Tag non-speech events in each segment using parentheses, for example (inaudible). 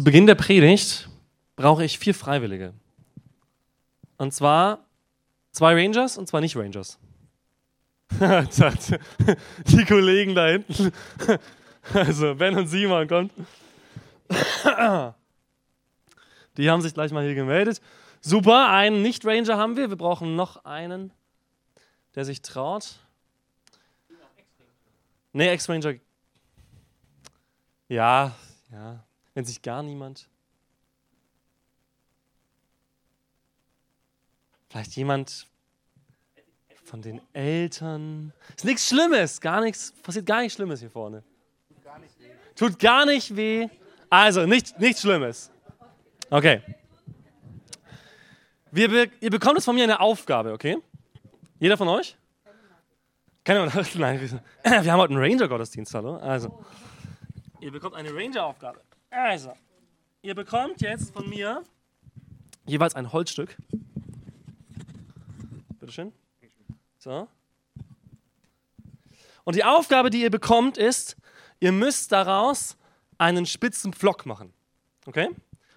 Zu Beginn der Predigt brauche ich vier Freiwillige. Und zwar zwei Rangers und zwei nicht Rangers. (laughs) Die Kollegen da hinten. Also Ben und Simon kommt. Die haben sich gleich mal hier gemeldet. Super, einen Nicht-Ranger haben wir. Wir brauchen noch einen, der sich traut. Nee, Ex-Ranger. Ja, ja. Wenn sich gar niemand. Vielleicht jemand von den Eltern. Ist nichts Schlimmes, gar nichts, passiert gar nichts Schlimmes hier vorne. Tut gar nicht weh. Also, nicht, nichts Schlimmes. Okay. Wir ihr bekommt jetzt von mir eine Aufgabe, okay? Jeder von euch? Keine Ahnung, (laughs) nein, (clears throat) wir haben heute einen Ranger-Gottesdienst, hallo? Also, ihr bekommt eine Ranger-Aufgabe. Also, ihr bekommt jetzt von mir jeweils ein Holzstück. Bitteschön. So. Und die Aufgabe, die ihr bekommt, ist, ihr müsst daraus einen spitzen Pflock machen. Okay?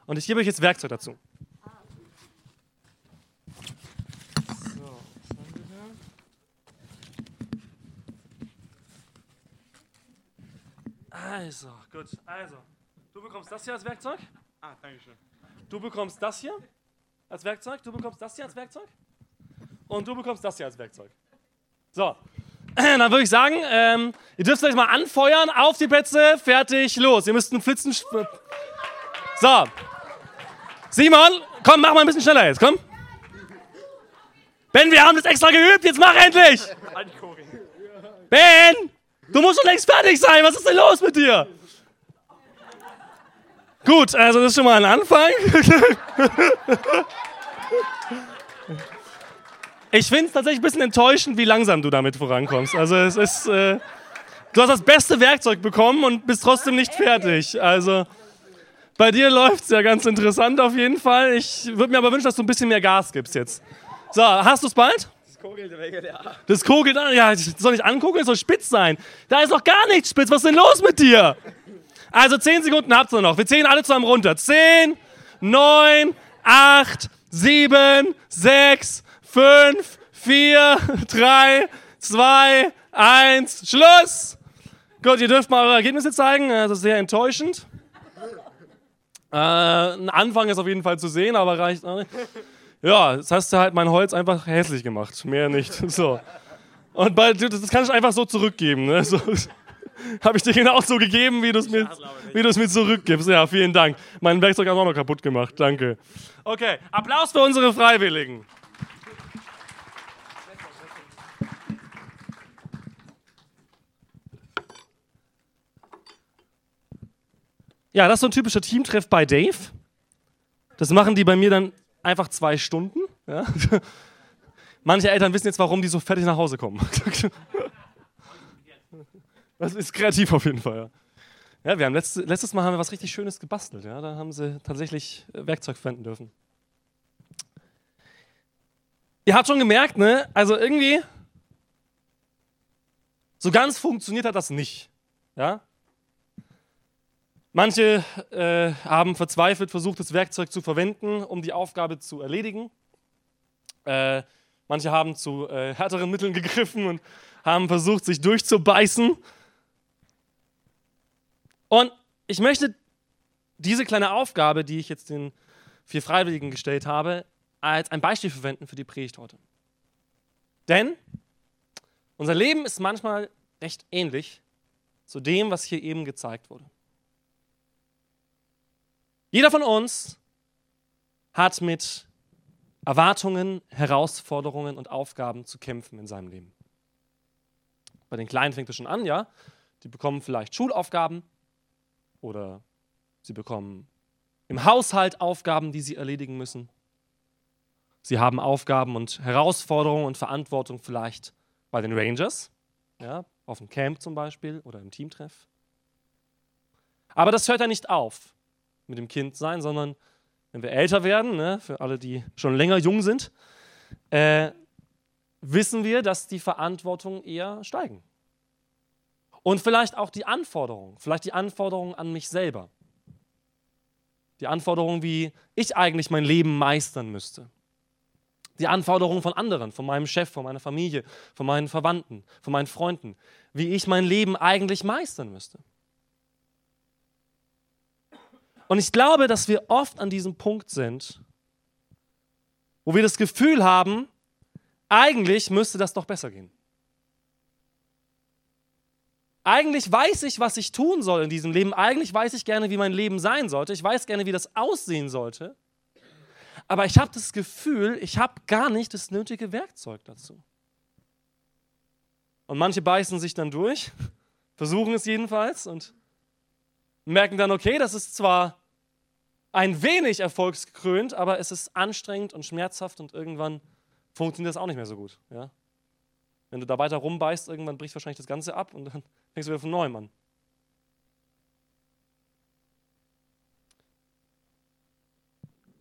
Und ich gebe euch jetzt Werkzeug dazu. Also, gut. Also, du bekommst das hier als Werkzeug. Ah, danke schön. Du bekommst das hier als Werkzeug. Du bekommst das hier als Werkzeug. Und du bekommst das hier als Werkzeug. So. (clears throat) Dann würde ich sagen, ähm, ihr dürft euch mal anfeuern. Auf die Plätze. Fertig. Los. Ihr müsst einen Flitzen. So. Simon, komm, mach mal ein bisschen schneller jetzt. Komm. Ben, wir haben das extra geübt. Jetzt mach endlich. Ben! Du musst schon längst fertig sein. Was ist denn los mit dir? Gut, also das ist schon mal ein Anfang. Ich finde es tatsächlich ein bisschen enttäuschend, wie langsam du damit vorankommst. Also es ist, äh, du hast das beste Werkzeug bekommen und bist trotzdem nicht fertig. Also bei dir läuft es ja ganz interessant auf jeden Fall. Ich würde mir aber wünschen, dass du ein bisschen mehr Gas gibst jetzt. So, hast du es bald? Das kogelt an. Ja, das soll nicht angucken, es soll spitz sein. Da ist doch gar nichts spitz. Was ist denn los mit dir? Also 10 Sekunden habt ihr noch. Wir zählen alle zusammen runter. 10, 9, 8, 7, 6, 5, 4, 3, 2, 1. Schluss! Gut, ihr dürft mal eure Ergebnisse zeigen. Also sehr enttäuschend. Äh, ein Anfang ist auf jeden Fall zu sehen, aber reicht auch nicht. Ja, jetzt hast du halt mein Holz einfach hässlich gemacht. Mehr nicht. (laughs) So. Und bei, das kann ich einfach so zurückgeben. Ne? So, (laughs) Habe ich dir genau so gegeben, wie du es mir, mir zurückgibst. Ja, vielen Dank. Mein Werkzeug hat auch noch kaputt gemacht. Danke. Okay, Applaus für unsere Freiwilligen. Ja, das ist so ein typischer Teamtreff bei Dave. Das machen die bei mir dann einfach zwei Stunden. Ja? (laughs) Manche Eltern wissen jetzt, warum die so fertig nach Hause kommen. (laughs) Das ist kreativ auf jeden Fall. Ja, ja wir haben letztes, letztes Mal haben wir was richtig Schönes gebastelt. Ja? Da haben sie tatsächlich äh, Werkzeug verwenden dürfen. Ihr habt schon gemerkt, ne? Also irgendwie so ganz funktioniert hat das nicht. Ja? Manche äh, haben verzweifelt versucht, das Werkzeug zu verwenden, um die Aufgabe zu erledigen. Äh, manche haben zu äh, härteren Mitteln gegriffen und haben versucht, sich durchzubeißen. Und ich möchte diese kleine Aufgabe, die ich jetzt den vier Freiwilligen gestellt habe, als ein Beispiel verwenden für die Predigt heute. Denn unser Leben ist manchmal recht ähnlich zu dem, was hier eben gezeigt wurde. Jeder von uns hat mit Erwartungen, Herausforderungen und Aufgaben zu kämpfen in seinem Leben. Bei den Kleinen fängt es schon an, ja. Die bekommen vielleicht Schulaufgaben oder sie bekommen im Haushalt Aufgaben, die sie erledigen müssen. Sie haben Aufgaben und Herausforderungen und Verantwortung vielleicht bei den Rangers, ja, auf dem Camp zum Beispiel oder im Teamtreff. Aber das hört ja nicht auf mit dem Kind sein, sondern wenn wir älter werden, ne, für alle, die schon länger jung sind, äh, wissen wir, dass die Verantwortungen eher steigen. Und vielleicht auch die Anforderungen, vielleicht die Anforderungen an mich selber. Die Anforderungen, wie ich eigentlich mein Leben meistern müsste. Die Anforderungen von anderen, von meinem Chef, von meiner Familie, von meinen Verwandten, von meinen Freunden, wie ich mein Leben eigentlich meistern müsste. Und ich glaube, dass wir oft an diesem Punkt sind, wo wir das Gefühl haben, eigentlich müsste das doch besser gehen. Eigentlich weiß ich, was ich tun soll in diesem Leben. Eigentlich weiß ich gerne, wie mein Leben sein sollte. Ich weiß gerne, wie das aussehen sollte. Aber ich habe das Gefühl, ich habe gar nicht das nötige Werkzeug dazu. Und manche beißen sich dann durch, (laughs) versuchen es jedenfalls und merken dann, okay, das ist zwar ein wenig erfolgsgekrönt, aber es ist anstrengend und schmerzhaft und irgendwann funktioniert das auch nicht mehr so gut. Ja? Wenn du da weiter rumbeißt, irgendwann bricht wahrscheinlich das Ganze ab und dann (laughs) fängst du wieder von neuem an.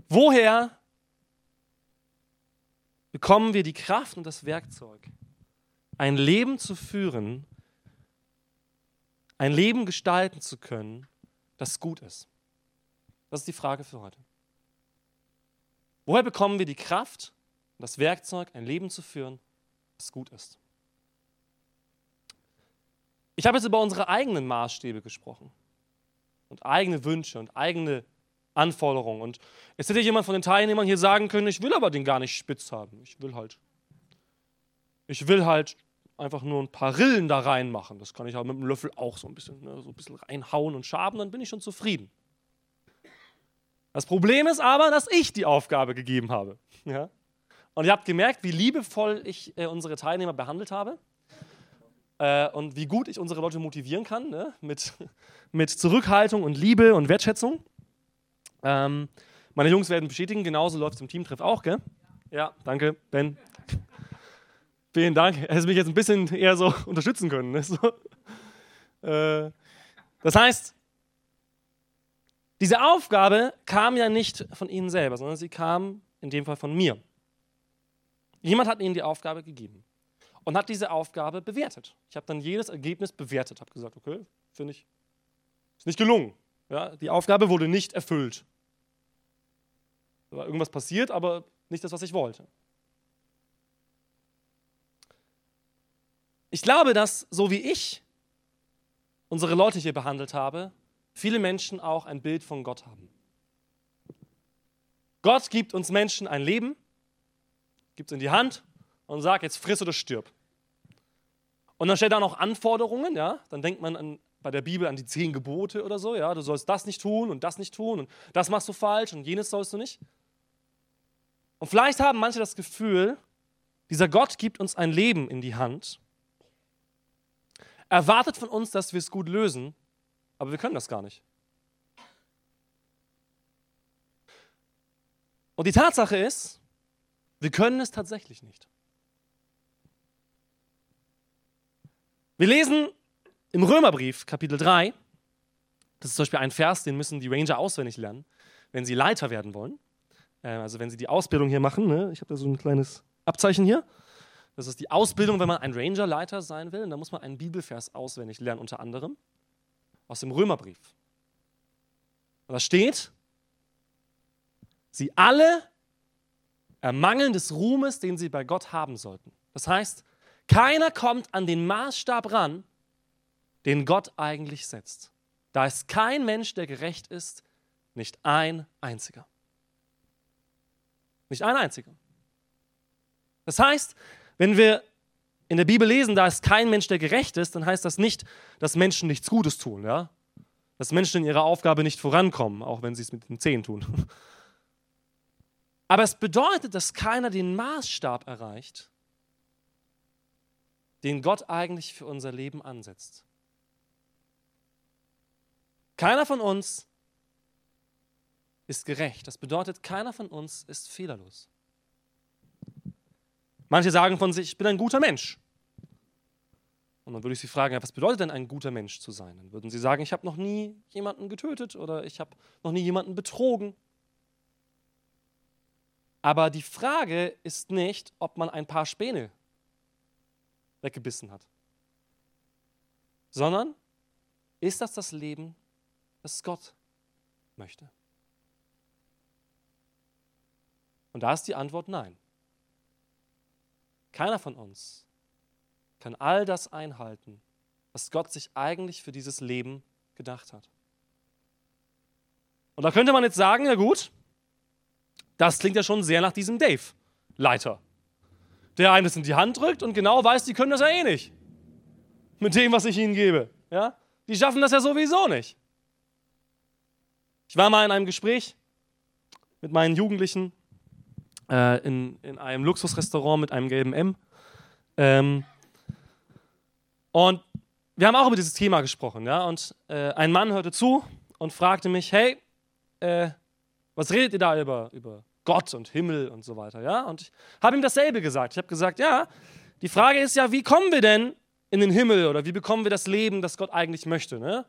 Woher bekommen wir die Kraft und das Werkzeug, ein Leben zu führen, ein Leben gestalten zu können, das gut ist? Das ist die Frage für heute. Woher bekommen wir die Kraft und das Werkzeug, ein Leben zu führen, das gut ist? Ich habe jetzt über unsere eigenen Maßstäbe gesprochen und eigene Wünsche und eigene Anforderungen. Und es hätte jemand von den Teilnehmern hier sagen können, ich will aber den gar nicht spitz haben. Ich will halt, ich will halt einfach nur ein paar Rillen da reinmachen. Das kann ich aber mit dem Löffel auch so ein bisschen, ne, so ein bisschen reinhauen und schaben, dann bin ich schon zufrieden. Das Problem ist aber, dass ich die Aufgabe gegeben habe. Ja? Und ihr habt gemerkt, wie liebevoll ich äh, unsere Teilnehmer behandelt habe äh, und wie gut ich unsere Leute motivieren kann ne? mit, (laughs) mit Zurückhaltung und Liebe und Wertschätzung. Ähm, meine Jungs werden bestätigen, genauso läuft es im Teamtreff auch, gell? Ja, danke, Ben. (laughs) Vielen Dank. Er hätte mich jetzt ein bisschen eher so (laughs) unterstützen können. Ne? So. Äh, das heißt, diese Aufgabe kam ja nicht von Ihnen selber, sondern sie kam in dem Fall von mir. Jemand hat Ihnen die Aufgabe gegeben und hat diese Aufgabe bewertet. Ich habe dann jedes Ergebnis bewertet, habe gesagt, okay, finde ich, ist nicht gelungen. Ja, die Aufgabe wurde nicht erfüllt. Da war irgendwas passiert, aber nicht das, was ich wollte. Ich glaube, dass so wie ich unsere Leute hier behandelt habe, viele Menschen auch ein Bild von Gott haben. Gott gibt uns Menschen ein Leben, gibt es in die Hand und sagt, jetzt friss oder stirb. Und dann stellt er noch Anforderungen, ja, dann denkt man an, bei der Bibel an die zehn Gebote oder so, ja, du sollst das nicht tun und das nicht tun und das machst du falsch und jenes sollst du nicht. Und vielleicht haben manche das Gefühl, dieser Gott gibt uns ein Leben in die Hand, erwartet von uns, dass wir es gut lösen aber wir können das gar nicht. Und die Tatsache ist, wir können es tatsächlich nicht. Wir lesen im Römerbrief, Kapitel 3, das ist zum Beispiel ein Vers, den müssen die Ranger auswendig lernen, wenn sie Leiter werden wollen. Äh, also wenn sie die Ausbildung hier machen. Ne? Ich habe da so ein kleines Abzeichen hier. Das ist die Ausbildung, wenn man ein Ranger-Leiter sein will. Und da muss man einen Bibelvers auswendig lernen, unter anderem aus dem Römerbrief. Und da steht, sie alle ermangeln des Ruhmes, den sie bei Gott haben sollten. Das heißt, keiner kommt an den Maßstab ran, den Gott eigentlich setzt. Da ist kein Mensch, der gerecht ist, nicht ein einziger. Nicht ein einziger. Das heißt, wenn wir in der Bibel lesen, da ist kein Mensch, der gerecht ist, dann heißt das nicht, dass Menschen nichts Gutes tun, ja? Dass Menschen in ihrer Aufgabe nicht vorankommen, auch wenn sie es mit den Zehen tun. (laughs) Aber es bedeutet, dass keiner den Maßstab erreicht, den Gott eigentlich für unser Leben ansetzt. Keiner von uns ist gerecht. Das bedeutet, keiner von uns ist fehlerlos. Manche sagen von sich, ich bin ein guter Mensch. Und dann würde ich Sie fragen, was bedeutet denn ein guter Mensch zu sein? Dann würden Sie sagen, ich habe noch nie jemanden getötet oder ich habe noch nie jemanden betrogen. Aber die Frage ist nicht, ob man ein paar Späne weggebissen hat, sondern ist das das Leben, das Gott möchte? Und da ist die Antwort nein. Keiner von uns kann all das einhalten, was Gott sich eigentlich für dieses Leben gedacht hat. Und da könnte man jetzt sagen, ja gut, das klingt ja schon sehr nach diesem Dave-Leiter, der einem das in die Hand drückt und genau weiß, die können das ja eh nicht. Mit dem, was ich ihnen gebe. Ja? Die schaffen das ja sowieso nicht. Ich war mal in einem Gespräch mit meinen Jugendlichen äh, in, in einem Luxusrestaurant mit einem gelben M. Ähm, und wir haben auch über dieses Thema gesprochen. Ja? Und äh, ein Mann hörte zu und fragte mich, hey, äh, was redet ihr da über, über Gott und Himmel und so weiter? Ja? Und ich habe ihm dasselbe gesagt. Ich habe gesagt, ja, die Frage ist ja, wie kommen wir denn in den Himmel oder wie bekommen wir das Leben, das Gott eigentlich möchte? Ne?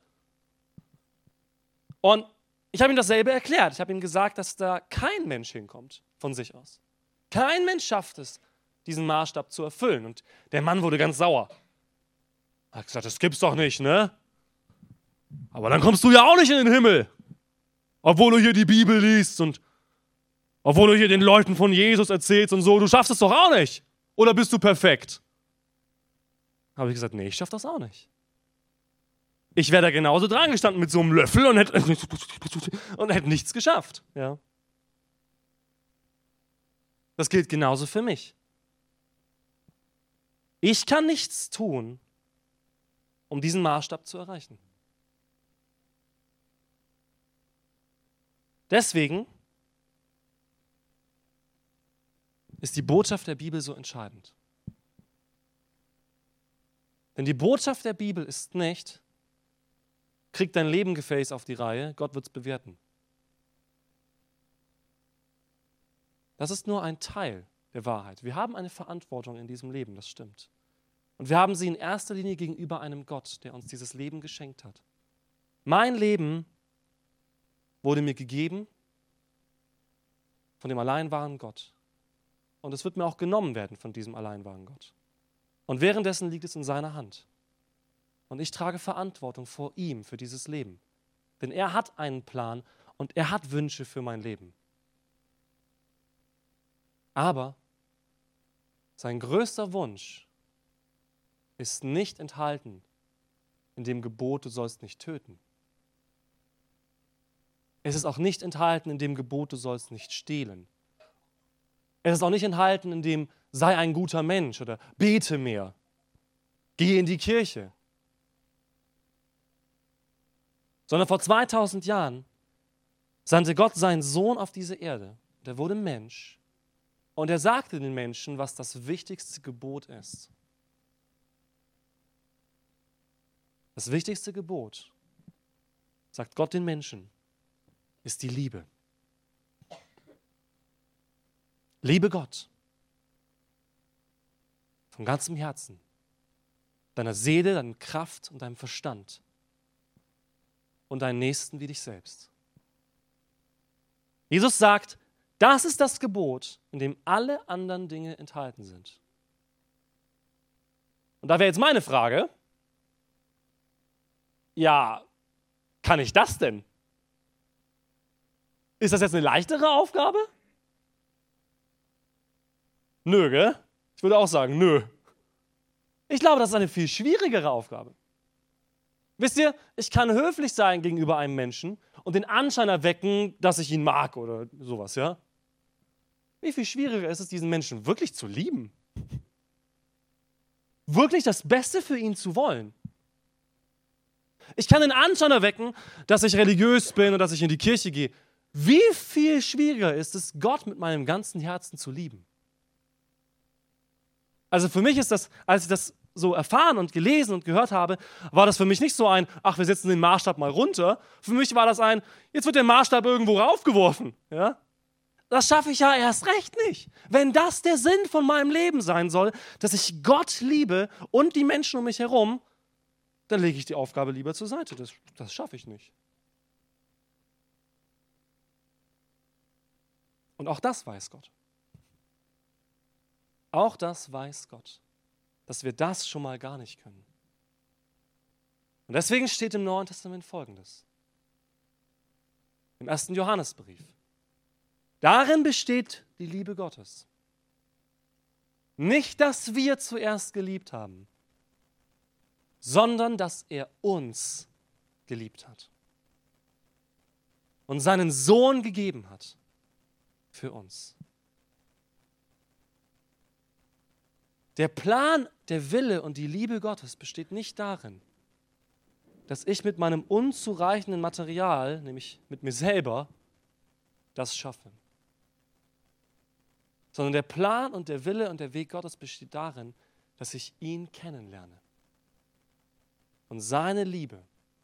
Und ich habe ihm dasselbe erklärt. Ich habe ihm gesagt, dass da kein Mensch hinkommt von sich aus. Kein Mensch schafft es, diesen Maßstab zu erfüllen. Und der Mann wurde ganz sauer. Er hat gesagt, das gibt's doch nicht, ne? Aber dann kommst du ja auch nicht in den Himmel. Obwohl du hier die Bibel liest und obwohl du hier den Leuten von Jesus erzählst und so, du schaffst es doch auch nicht. Oder bist du perfekt? Habe ich gesagt, nee, ich schaff das auch nicht. Ich wäre da genauso dran gestanden mit so einem Löffel und hätte, (laughs) und hätte nichts geschafft. Ja. Das gilt genauso für mich. Ich kann nichts tun, um diesen Maßstab zu erreichen. Deswegen ist die Botschaft der Bibel so entscheidend. Denn die Botschaft der Bibel ist nicht, krieg dein Lebengefäß auf die Reihe, Gott wird es bewerten. Das ist nur ein Teil der Wahrheit. Wir haben eine Verantwortung in diesem Leben, das stimmt. Und wir haben sie in erster Linie gegenüber einem Gott, der uns dieses Leben geschenkt hat. Mein Leben wurde mir gegeben von dem allein wahren Gott. Und es wird mir auch genommen werden von diesem allein wahren Gott. Und währenddessen liegt es in seiner Hand. Und ich trage Verantwortung vor ihm für dieses Leben. Denn er hat einen Plan und er hat Wünsche für mein Leben. Aber sein größter Wunsch ist nicht enthalten in dem Gebot, du sollst nicht töten. Es ist auch nicht enthalten in dem Gebot, du sollst nicht stehlen. Es ist auch nicht enthalten in dem, sei ein guter Mensch oder bete mehr, gehe in die Kirche. Sondern vor 2000 Jahren sandte Gott seinen Sohn auf diese Erde. Der wurde Mensch und er sagte den Menschen, was das wichtigste Gebot ist. Das wichtigste Gebot, sagt Gott den Menschen, ist die Liebe. Liebe Gott von ganzem Herzen, deiner Seele, deiner Kraft und deinem Verstand und deinen Nächsten wie dich selbst. Jesus sagt, das ist das Gebot, in dem alle anderen Dinge enthalten sind. Und da wäre jetzt meine Frage, ja, kann ich das denn? Ist das jetzt eine leichtere Aufgabe? Nö, gell? Ich würde auch sagen, nö. Ich glaube, das ist eine viel schwierigere Aufgabe. Wisst ihr, ich kann höflich sein gegenüber einem Menschen und den Anschein erwecken, dass ich ihn mag oder sowas, ja? Wie viel schwieriger ist es, diesen Menschen wirklich zu lieben? Wirklich das Beste für ihn zu wollen? Ich kann den Anschein erwecken, dass ich religiös bin und dass ich in die Kirche gehe. Wie viel schwieriger ist es, Gott mit meinem ganzen Herzen zu lieben? Also für mich ist das, als ich das so erfahren und gelesen und gehört habe, war das für mich nicht so ein, ach, wir setzen den Maßstab mal runter. Für mich war das ein, jetzt wird der Maßstab irgendwo raufgeworfen. Ja? Das schaffe ich ja erst recht nicht. Wenn das der Sinn von meinem Leben sein soll, dass ich Gott liebe und die Menschen um mich herum, dann lege ich die Aufgabe lieber zur Seite. Das, das schaffe ich nicht. Und auch das weiß Gott. Auch das weiß Gott, dass wir das schon mal gar nicht können. Und deswegen steht im Neuen Testament Folgendes. Im ersten Johannesbrief. Darin besteht die Liebe Gottes. Nicht, dass wir zuerst geliebt haben, sondern dass er uns geliebt hat und seinen Sohn gegeben hat für uns. Der Plan, der Wille und die Liebe Gottes besteht nicht darin, dass ich mit meinem unzureichenden Material, nämlich mit mir selber, das schaffe. Sondern der Plan und der Wille und der Weg Gottes besteht darin, dass ich ihn kennenlerne und seine Liebe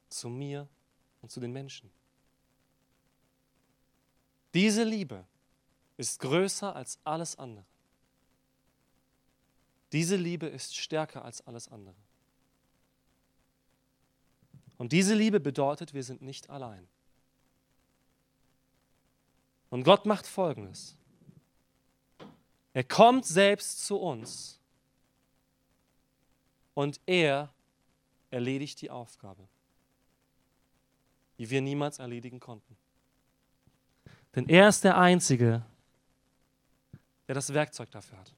zu mir und zu den Menschen. Diese Liebe ist größer als alles andere. Diese Liebe ist stärker als alles andere. Und diese Liebe bedeutet, wir sind nicht allein. Und Gott macht Folgendes. Er kommt selbst zu uns und er erledigt die Aufgabe, die wir niemals erledigen konnten. Denn er ist der Einzige, der das Werkzeug dafür hat.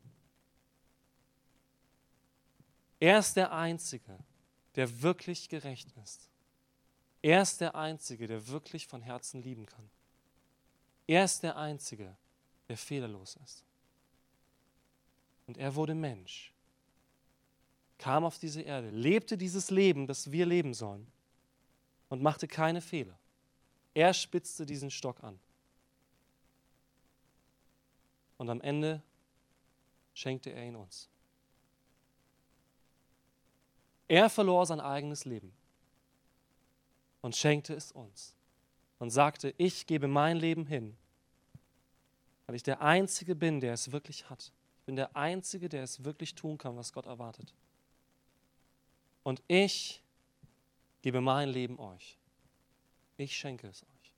Er ist der Einzige, der wirklich gerecht ist. Er ist der Einzige, der wirklich von Herzen lieben kann. Er ist der Einzige, der fehlerlos ist. Und er wurde Mensch, kam auf diese Erde, lebte dieses Leben, das wir leben sollen und machte keine Fehler. Er spitzte diesen Stock an. Und am Ende schenkte er ihn uns. Er verlor sein eigenes Leben und schenkte es uns und sagte, ich gebe mein Leben hin, weil ich der Einzige bin, der es wirklich hat. Ich bin der Einzige, der es wirklich tun kann, was Gott erwartet. Und ich gebe mein Leben euch. Ich schenke es euch.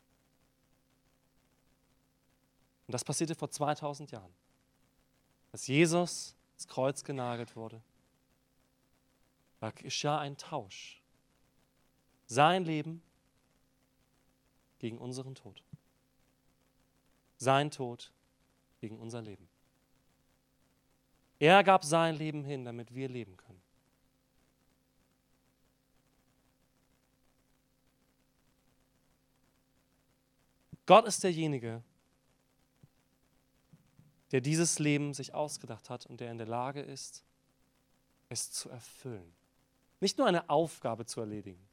Und das passierte vor 2000 Jahren, als Jesus ins Kreuz genagelt wurde. Da geschah ein Tausch sein Leben gegen unseren Tod. Sein Tod gegen unser Leben. Er gab sein Leben hin, damit wir leben können. Gott ist derjenige, der dieses Leben sich ausgedacht hat und der in der Lage ist, es zu erfüllen. Nicht nur eine Aufgabe zu erledigen,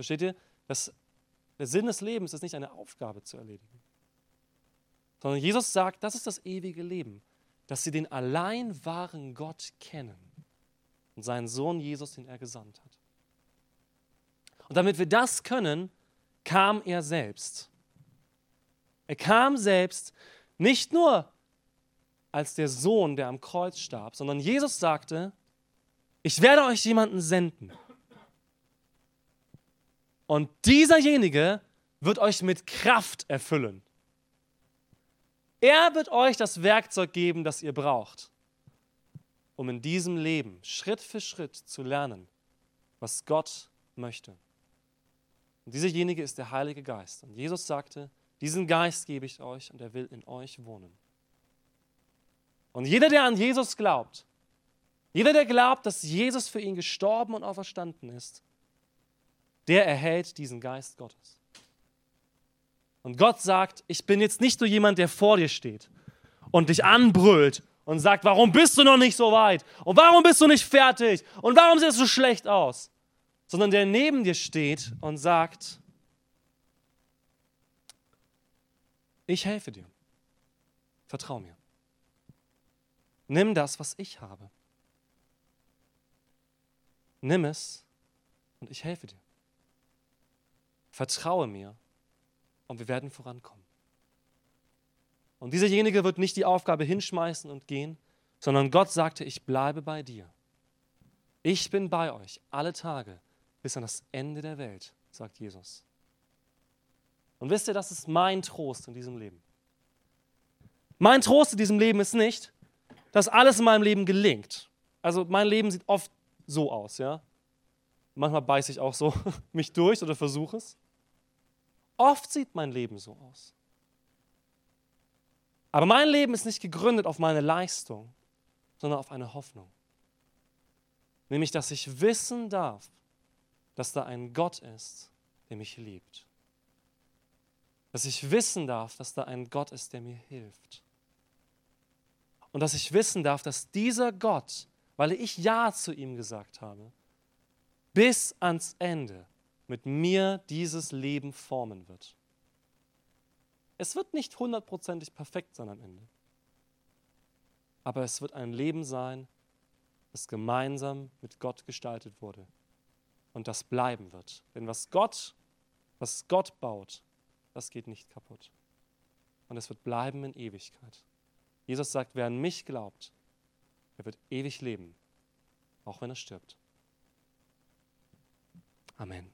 Versteht ihr? Das, der Sinn des Lebens ist nicht eine Aufgabe zu erledigen, sondern Jesus sagt, das ist das ewige Leben, dass sie den allein wahren Gott kennen und seinen Sohn Jesus, den er gesandt hat. Und damit wir das können, kam er selbst. Er kam selbst nicht nur als der Sohn, der am Kreuz starb, sondern Jesus sagte, ich werde euch jemanden senden. Und dieserjenige wird euch mit Kraft erfüllen. Er wird euch das Werkzeug geben, das ihr braucht, um in diesem Leben Schritt für Schritt zu lernen, was Gott möchte. Und dieserjenige ist der Heilige Geist. Und Jesus sagte, diesen Geist gebe ich euch und er will in euch wohnen. Und jeder, der an Jesus glaubt, jeder, der glaubt, dass Jesus für ihn gestorben und auferstanden ist, der erhält diesen Geist Gottes. Und Gott sagt, ich bin jetzt nicht nur jemand, der vor dir steht und dich anbrüllt und sagt, warum bist du noch nicht so weit? Und warum bist du nicht fertig? Und warum es so schlecht aus? Sondern der neben dir steht und sagt, ich helfe dir. Vertrau mir. Nimm das, was ich habe. Nimm es und ich helfe dir. Vertraue mir und wir werden vorankommen. Und dieserjenige wird nicht die Aufgabe hinschmeißen und gehen, sondern Gott sagte, ich bleibe bei dir. Ich bin bei euch alle Tage bis an das Ende der Welt, sagt Jesus. Und wisst ihr, das ist mein Trost in diesem Leben. Mein Trost in diesem Leben ist nicht, dass alles in meinem Leben gelingt. Also mein Leben sieht oft so aus, ja. Manchmal beiße ich auch so (laughs) mich durch oder versuche es. Oft sieht mein Leben so aus. Aber mein Leben ist nicht gegründet auf meine Leistung, sondern auf eine Hoffnung. Nämlich, dass ich wissen darf, dass da ein Gott ist, der mich liebt. Dass ich wissen darf, dass da ein Gott ist, der mir hilft. Und dass ich wissen darf, dass dieser Gott, weil ich Ja zu ihm gesagt habe, bis ans Ende mit mir dieses Leben formen wird. Es wird nicht hundertprozentig perfekt sein am Ende. Aber es wird ein Leben sein, das gemeinsam mit Gott gestaltet wurde und das bleiben wird. Denn was Gott, was Gott baut, das geht nicht kaputt. Und es wird bleiben in Ewigkeit. Jesus sagt, wer an mich glaubt, der wird ewig leben, auch wenn er stirbt. Amen.